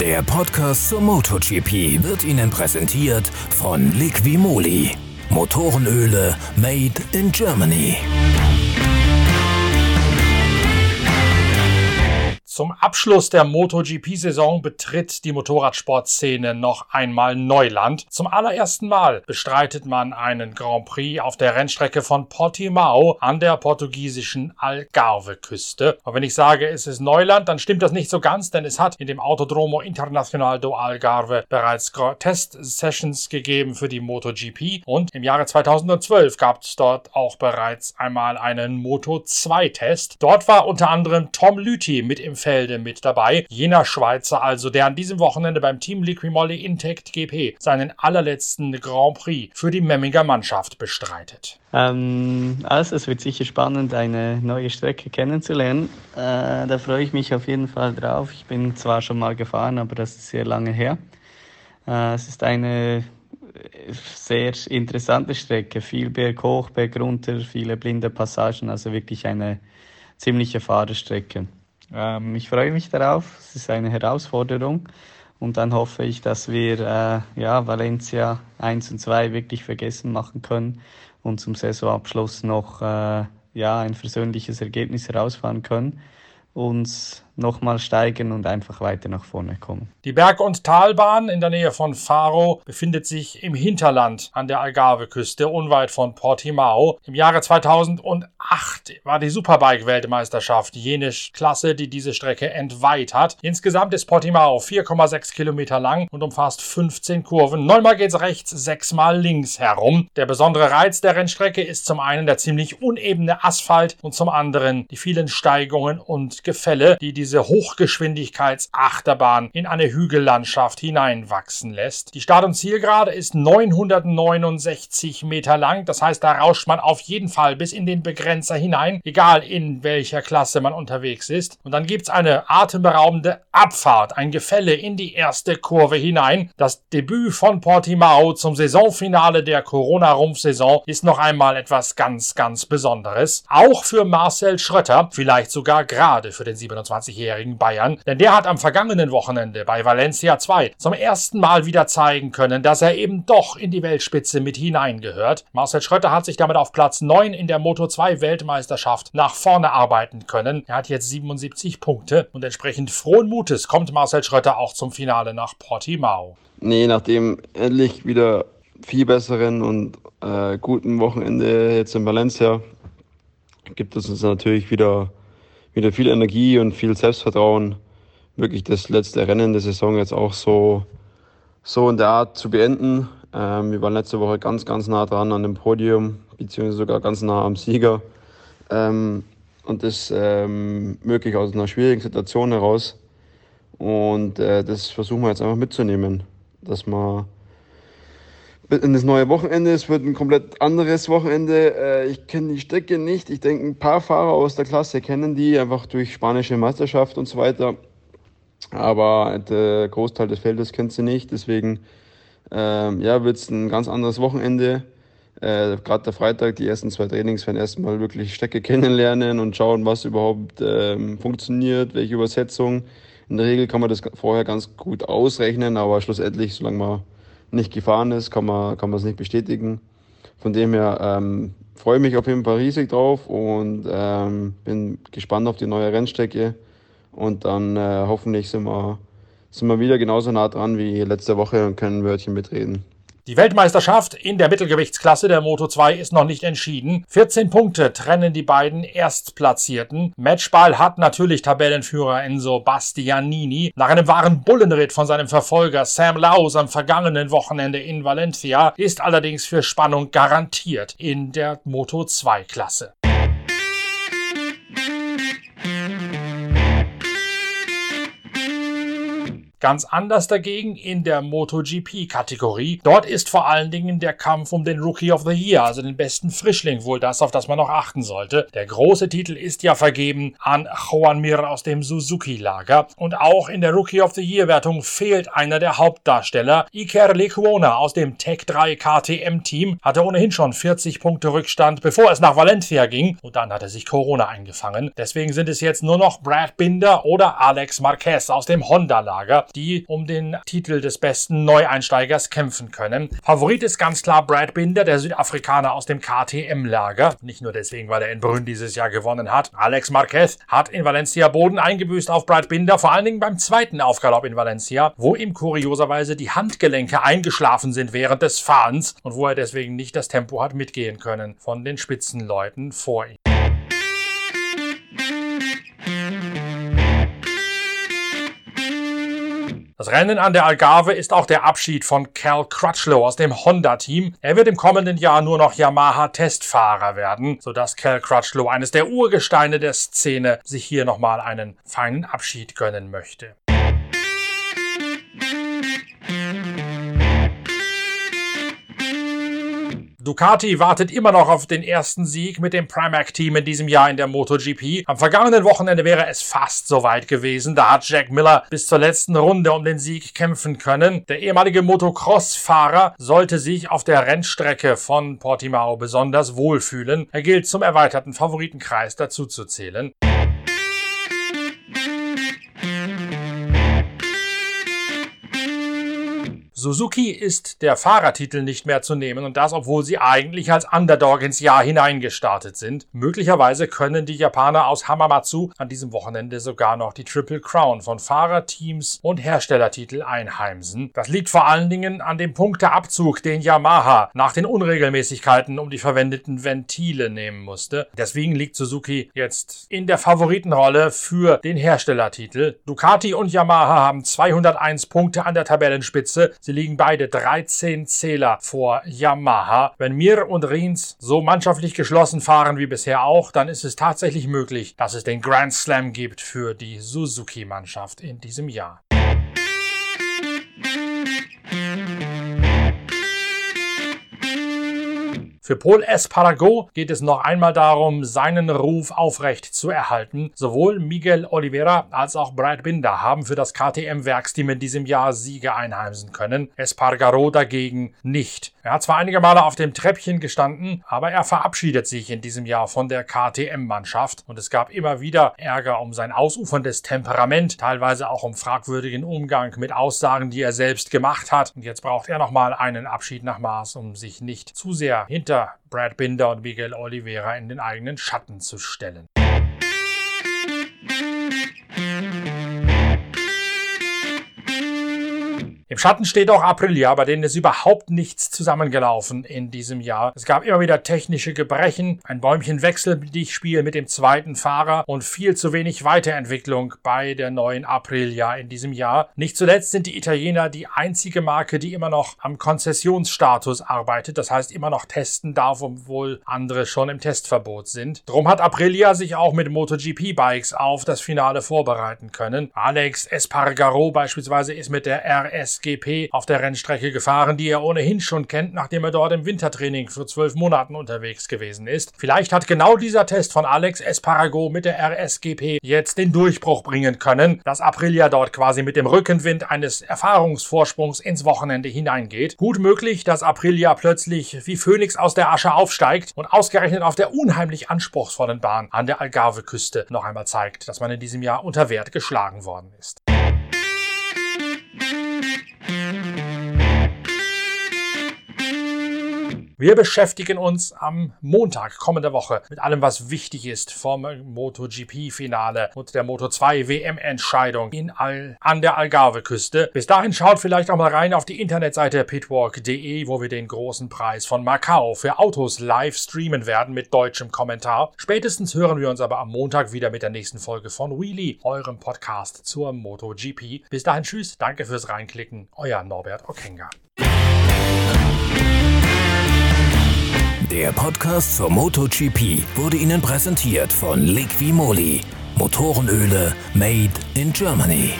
Der Podcast zur MotoGP wird Ihnen präsentiert von Liquimoli. Motorenöle made in Germany. Zum Abschluss der MotoGP-Saison betritt die Motorradsportszene noch einmal Neuland. Zum allerersten Mal bestreitet man einen Grand Prix auf der Rennstrecke von Portimao an der portugiesischen Algarve-Küste. Und wenn ich sage, es ist Neuland, dann stimmt das nicht so ganz, denn es hat in dem Autodromo Internacional do Algarve bereits Test-Sessions gegeben für die MotoGP und im Jahre 2012 gab es dort auch bereits einmal einen Moto2-Test. Dort war unter anderem Tom Lüthi mit im Felde mit dabei. Jener Schweizer also, der an diesem Wochenende beim Team Liquimolli Intact GP seinen allerletzten Grand Prix für die Memminger Mannschaft bestreitet. Ähm, also es wird sicher spannend, eine neue Strecke kennenzulernen. Äh, da freue ich mich auf jeden Fall drauf. Ich bin zwar schon mal gefahren, aber das ist sehr lange her. Äh, es ist eine sehr interessante Strecke, viel Berg hoch, Berg runter, viele blinde Passagen, also wirklich eine ziemliche Fahrerstrecke. Ähm, ich freue mich darauf. Es ist eine Herausforderung. Und dann hoffe ich, dass wir äh, ja, Valencia 1 und 2 wirklich vergessen machen können und zum Saisonabschluss noch äh, ja, ein versöhnliches Ergebnis herausfahren können. Uns nochmal steigen und einfach weiter nach vorne kommen. Die Berg- und Talbahn in der Nähe von Faro befindet sich im Hinterland an der Algarve-Küste, unweit von Portimao. Im Jahre 2008 war die Superbike-Weltmeisterschaft jene Klasse, die diese Strecke entweiht hat. Insgesamt ist Portimao 4,6 Kilometer lang und umfasst 15 Kurven. Neunmal geht's rechts, sechsmal links herum. Der besondere Reiz der Rennstrecke ist zum einen der ziemlich unebene Asphalt und zum anderen die vielen Steigungen und Gefälle, die die diese Hochgeschwindigkeitsachterbahn in eine Hügellandschaft hineinwachsen lässt. Die Start- und Zielgerade ist 969 Meter lang, das heißt, da rauscht man auf jeden Fall bis in den Begrenzer hinein, egal in welcher Klasse man unterwegs ist. Und dann gibt es eine atemberaubende Abfahrt, ein Gefälle in die erste Kurve hinein. Das Debüt von Portimao zum Saisonfinale der Corona-Rumpfsaison ist noch einmal etwas ganz, ganz Besonderes. Auch für Marcel Schrötter, vielleicht sogar gerade für den 27 20-jährigen Bayern, denn der hat am vergangenen Wochenende bei Valencia 2 zum ersten Mal wieder zeigen können, dass er eben doch in die Weltspitze mit hineingehört. Marcel Schröter hat sich damit auf Platz 9 in der Moto 2 Weltmeisterschaft nach vorne arbeiten können. Er hat jetzt 77 Punkte und entsprechend frohen Mutes kommt Marcel Schröter auch zum Finale nach Portimao. Nee, nachdem endlich wieder viel besseren und äh, guten Wochenende jetzt in Valencia gibt es uns natürlich wieder wieder viel Energie und viel Selbstvertrauen, wirklich das letzte Rennen der Saison jetzt auch so, so in der Art zu beenden. Ähm, wir waren letzte Woche ganz, ganz nah dran an dem Podium, beziehungsweise sogar ganz nah am Sieger. Ähm, und das ähm, möglich aus einer schwierigen Situation heraus. Und äh, das versuchen wir jetzt einfach mitzunehmen, dass man in das neue Wochenende. Es wird ein komplett anderes Wochenende. Äh, ich kenne die Strecke nicht. Ich denke, ein paar Fahrer aus der Klasse kennen die, einfach durch spanische Meisterschaft und so weiter. Aber der Großteil des Feldes kennt sie nicht. Deswegen ähm, ja, wird es ein ganz anderes Wochenende. Äh, Gerade der Freitag, die ersten zwei Trainings werden erstmal wirklich Strecke kennenlernen und schauen, was überhaupt ähm, funktioniert, welche Übersetzung. In der Regel kann man das vorher ganz gut ausrechnen, aber schlussendlich, solange man nicht gefahren ist, kann man, kann es nicht bestätigen. Von dem her ähm, freue ich mich auf jeden Fall riesig drauf und ähm, bin gespannt auf die neue Rennstrecke. Und dann äh, hoffentlich sind wir, sind wir wieder genauso nah dran wie letzte Woche und können ein Wörtchen mitreden. Die Weltmeisterschaft in der Mittelgewichtsklasse der Moto 2 ist noch nicht entschieden. 14 Punkte trennen die beiden Erstplatzierten. Matchball hat natürlich Tabellenführer Enzo Bastianini nach einem wahren Bullenritt von seinem Verfolger Sam Laus am vergangenen Wochenende in Valencia ist allerdings für Spannung garantiert in der Moto 2 Klasse. Ganz anders dagegen in der MotoGP-Kategorie. Dort ist vor allen Dingen der Kampf um den Rookie of the Year, also den besten Frischling, wohl das, auf das man noch achten sollte. Der große Titel ist ja vergeben an Juan Mir aus dem Suzuki-Lager. Und auch in der Rookie of the Year-Wertung fehlt einer der Hauptdarsteller. Iker Lecuona aus dem Tech 3 KTM-Team hatte ohnehin schon 40 Punkte Rückstand, bevor es nach Valencia ging. Und dann hat er sich Corona eingefangen. Deswegen sind es jetzt nur noch Brad Binder oder Alex Marquez aus dem Honda-Lager die um den Titel des besten Neueinsteigers kämpfen können. Favorit ist ganz klar Brad Binder, der Südafrikaner aus dem KTM-Lager. Nicht nur deswegen, weil er in Brünn dieses Jahr gewonnen hat. Alex Marquez hat in Valencia Boden eingebüßt auf Brad Binder, vor allen Dingen beim zweiten Aufgalopp in Valencia, wo ihm kurioserweise die Handgelenke eingeschlafen sind während des Fahrens und wo er deswegen nicht das Tempo hat mitgehen können von den Spitzenleuten vor ihm. Das Rennen an der Algarve ist auch der Abschied von Cal Crutchlow aus dem Honda-Team. Er wird im kommenden Jahr nur noch Yamaha-Testfahrer werden, sodass Cal Crutchlow, eines der Urgesteine der Szene, sich hier nochmal einen feinen Abschied gönnen möchte. Ducati wartet immer noch auf den ersten Sieg mit dem Pramac-Team in diesem Jahr in der MotoGP. Am vergangenen Wochenende wäre es fast soweit gewesen. Da hat Jack Miller bis zur letzten Runde um den Sieg kämpfen können. Der ehemalige Motocross-Fahrer sollte sich auf der Rennstrecke von Portimao besonders wohlfühlen. Er gilt zum erweiterten Favoritenkreis dazuzuzählen. Suzuki ist der Fahrertitel nicht mehr zu nehmen und das, obwohl sie eigentlich als Underdog ins Jahr hineingestartet sind. Möglicherweise können die Japaner aus Hamamatsu an diesem Wochenende sogar noch die Triple Crown von Fahrerteams und Herstellertitel einheimsen. Das liegt vor allen Dingen an dem Punkteabzug, den Yamaha nach den Unregelmäßigkeiten um die verwendeten Ventile nehmen musste. Deswegen liegt Suzuki jetzt in der Favoritenrolle für den Herstellertitel. Ducati und Yamaha haben 201 Punkte an der Tabellenspitze. Sie liegen beide 13 Zähler vor Yamaha. Wenn Mir und Rins so mannschaftlich geschlossen fahren wie bisher auch, dann ist es tatsächlich möglich, dass es den Grand Slam gibt für die Suzuki-Mannschaft in diesem Jahr. Für Paul Espargaro geht es noch einmal darum, seinen Ruf aufrecht zu erhalten. Sowohl Miguel Oliveira als auch Brad Binder haben für das KTM-Werksteam in diesem Jahr Siege einheimsen können. Espargaro dagegen nicht. Er hat zwar einige Male auf dem Treppchen gestanden, aber er verabschiedet sich in diesem Jahr von der KTM-Mannschaft und es gab immer wieder Ärger um sein ausuferndes Temperament, teilweise auch um fragwürdigen Umgang mit Aussagen, die er selbst gemacht hat. Und jetzt braucht er nochmal einen Abschied nach Maß, um sich nicht zu sehr hinter Brad Binder und Miguel Oliveira in den eigenen Schatten zu stellen. Im Schatten steht auch Aprilia, bei denen ist überhaupt nichts zusammengelaufen in diesem Jahr. Es gab immer wieder technische Gebrechen, ein Bäumchenwechselspiel mit dem zweiten Fahrer und viel zu wenig Weiterentwicklung bei der neuen Aprilia in diesem Jahr. Nicht zuletzt sind die Italiener die einzige Marke, die immer noch am Konzessionsstatus arbeitet, das heißt immer noch testen darf, obwohl andere schon im Testverbot sind. Drum hat Aprilia sich auch mit MotoGP-Bikes auf das Finale vorbereiten können. Alex Espargaro beispielsweise ist mit der RS SGP auf der Rennstrecke gefahren, die er ohnehin schon kennt, nachdem er dort im Wintertraining für zwölf Monaten unterwegs gewesen ist. Vielleicht hat genau dieser Test von Alex Esparago mit der RSGP jetzt den Durchbruch bringen können, dass Aprilia dort quasi mit dem Rückenwind eines Erfahrungsvorsprungs ins Wochenende hineingeht. Gut möglich, dass Aprilia plötzlich wie Phönix aus der Asche aufsteigt und ausgerechnet auf der unheimlich anspruchsvollen Bahn an der Algarve-Küste noch einmal zeigt, dass man in diesem Jahr unter Wert geschlagen worden ist. Wir beschäftigen uns am Montag kommender Woche mit allem, was wichtig ist vom MotoGP-Finale und der Moto2 WM-Entscheidung Al an der Algarve-Küste. Bis dahin schaut vielleicht auch mal rein auf die Internetseite pitwalk.de, wo wir den großen Preis von Macau für Autos live streamen werden mit deutschem Kommentar. Spätestens hören wir uns aber am Montag wieder mit der nächsten Folge von Wheelie, eurem Podcast zur MotoGP. Bis dahin tschüss, danke fürs Reinklicken, euer Norbert Okenga. Der Podcast zur MotoGP wurde Ihnen präsentiert von Liqui Moly. Motorenöle made in Germany.